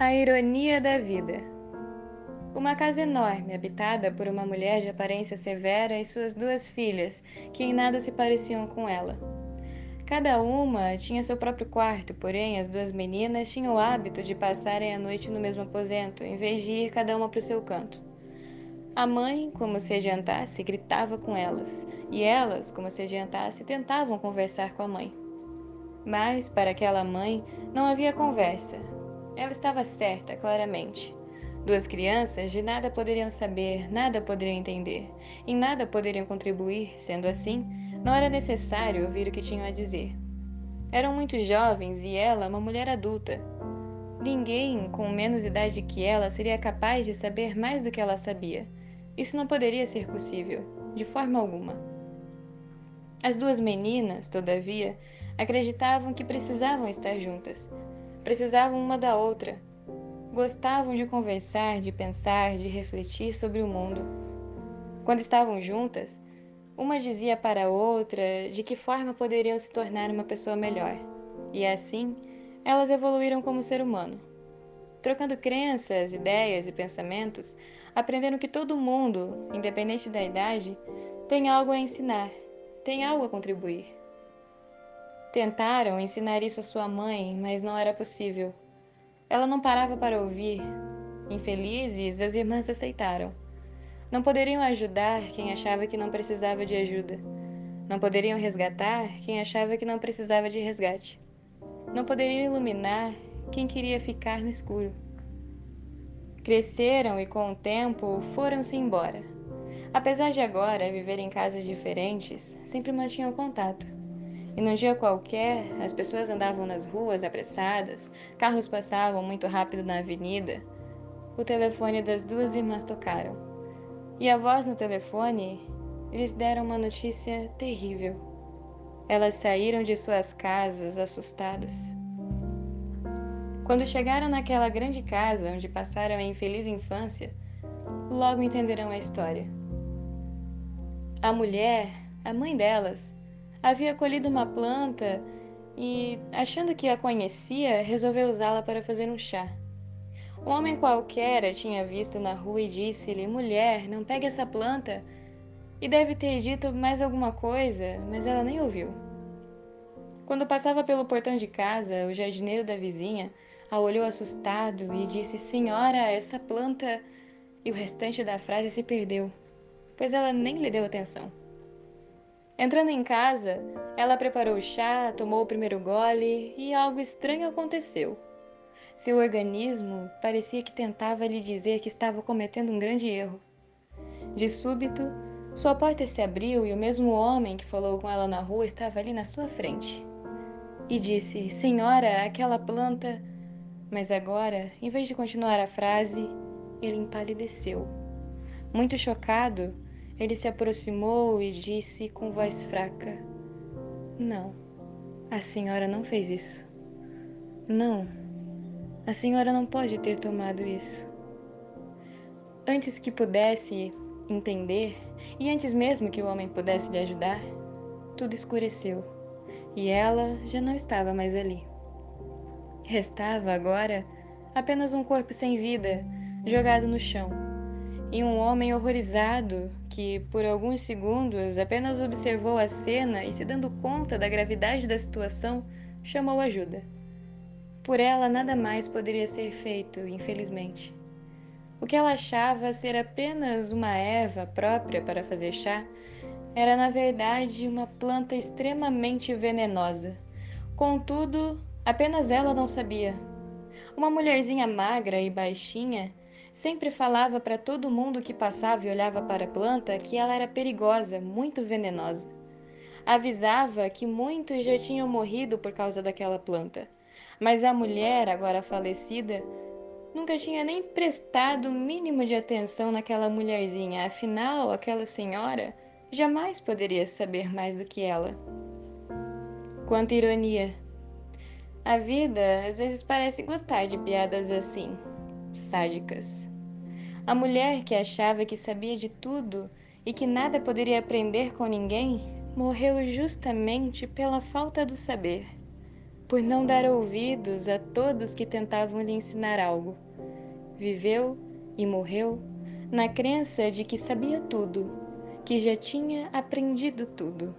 A ironia da vida. Uma casa enorme, habitada por uma mulher de aparência severa e suas duas filhas, que em nada se pareciam com ela. Cada uma tinha seu próprio quarto, porém as duas meninas tinham o hábito de passarem a noite no mesmo aposento, em vez de ir cada uma para o seu canto. A mãe, como se adiantasse, gritava com elas, e elas, como se adiantasse, tentavam conversar com a mãe. Mas, para aquela mãe, não havia conversa. Ela estava certa, claramente. Duas crianças de nada poderiam saber, nada poderiam entender, em nada poderiam contribuir, sendo assim, não era necessário ouvir o que tinham a dizer. Eram muito jovens e ela, uma mulher adulta. Ninguém com menos idade que ela seria capaz de saber mais do que ela sabia. Isso não poderia ser possível, de forma alguma. As duas meninas, todavia, acreditavam que precisavam estar juntas. Precisavam uma da outra. Gostavam de conversar, de pensar, de refletir sobre o mundo. Quando estavam juntas, uma dizia para a outra de que forma poderiam se tornar uma pessoa melhor. E assim, elas evoluíram como ser humano. Trocando crenças, ideias e pensamentos, aprendendo que todo mundo, independente da idade, tem algo a ensinar, tem algo a contribuir. Tentaram ensinar isso a sua mãe, mas não era possível. Ela não parava para ouvir. Infelizes, as irmãs aceitaram. Não poderiam ajudar quem achava que não precisava de ajuda. Não poderiam resgatar quem achava que não precisava de resgate. Não poderiam iluminar quem queria ficar no escuro. Cresceram e, com o tempo, foram-se embora. Apesar de agora viver em casas diferentes, sempre mantinham contato. E num dia qualquer, as pessoas andavam nas ruas apressadas, carros passavam muito rápido na avenida. O telefone das duas irmãs tocaram e a voz no telefone lhes deram uma notícia terrível. Elas saíram de suas casas assustadas. Quando chegaram naquela grande casa onde passaram a infeliz infância, logo entenderão a história. A mulher, a mãe delas, havia colhido uma planta e, achando que a conhecia, resolveu usá-la para fazer um chá. Um homem qualquer a tinha visto na rua e disse-lhe: Mulher, não pegue essa planta. E deve ter dito mais alguma coisa, mas ela nem ouviu. Quando passava pelo portão de casa, o jardineiro da vizinha a olhou assustado e disse: Senhora, essa planta. E o restante da frase se perdeu, pois ela nem lhe deu atenção. Entrando em casa, ela preparou o chá, tomou o primeiro gole e algo estranho aconteceu. Seu organismo parecia que tentava lhe dizer que estava cometendo um grande erro. De súbito, sua porta se abriu e o mesmo homem que falou com ela na rua estava ali na sua frente. E disse: Senhora, aquela planta. Mas agora, em vez de continuar a frase, ele empalideceu. Muito chocado, ele se aproximou e disse com voz fraca: Não, a senhora não fez isso. Não. A senhora não pode ter tomado isso. Antes que pudesse entender, e antes mesmo que o homem pudesse lhe ajudar, tudo escureceu e ela já não estava mais ali. Restava agora apenas um corpo sem vida jogado no chão e um homem horrorizado que, por alguns segundos, apenas observou a cena e, se dando conta da gravidade da situação, chamou ajuda. Por ela nada mais poderia ser feito, infelizmente. O que ela achava ser apenas uma erva própria para fazer chá era, na verdade, uma planta extremamente venenosa. Contudo, apenas ela não sabia. Uma mulherzinha magra e baixinha sempre falava para todo mundo que passava e olhava para a planta que ela era perigosa, muito venenosa. Avisava que muitos já tinham morrido por causa daquela planta mas a mulher, agora falecida, nunca tinha nem prestado o mínimo de atenção naquela mulherzinha, afinal, aquela senhora jamais poderia saber mais do que ela. Quanta ironia! A vida às vezes parece gostar de piadas assim, sádicas. A mulher que achava que sabia de tudo e que nada poderia aprender com ninguém morreu justamente pela falta do saber por não dar ouvidos a todos que tentavam lhe ensinar algo. Viveu e morreu na crença de que sabia tudo, que já tinha aprendido tudo.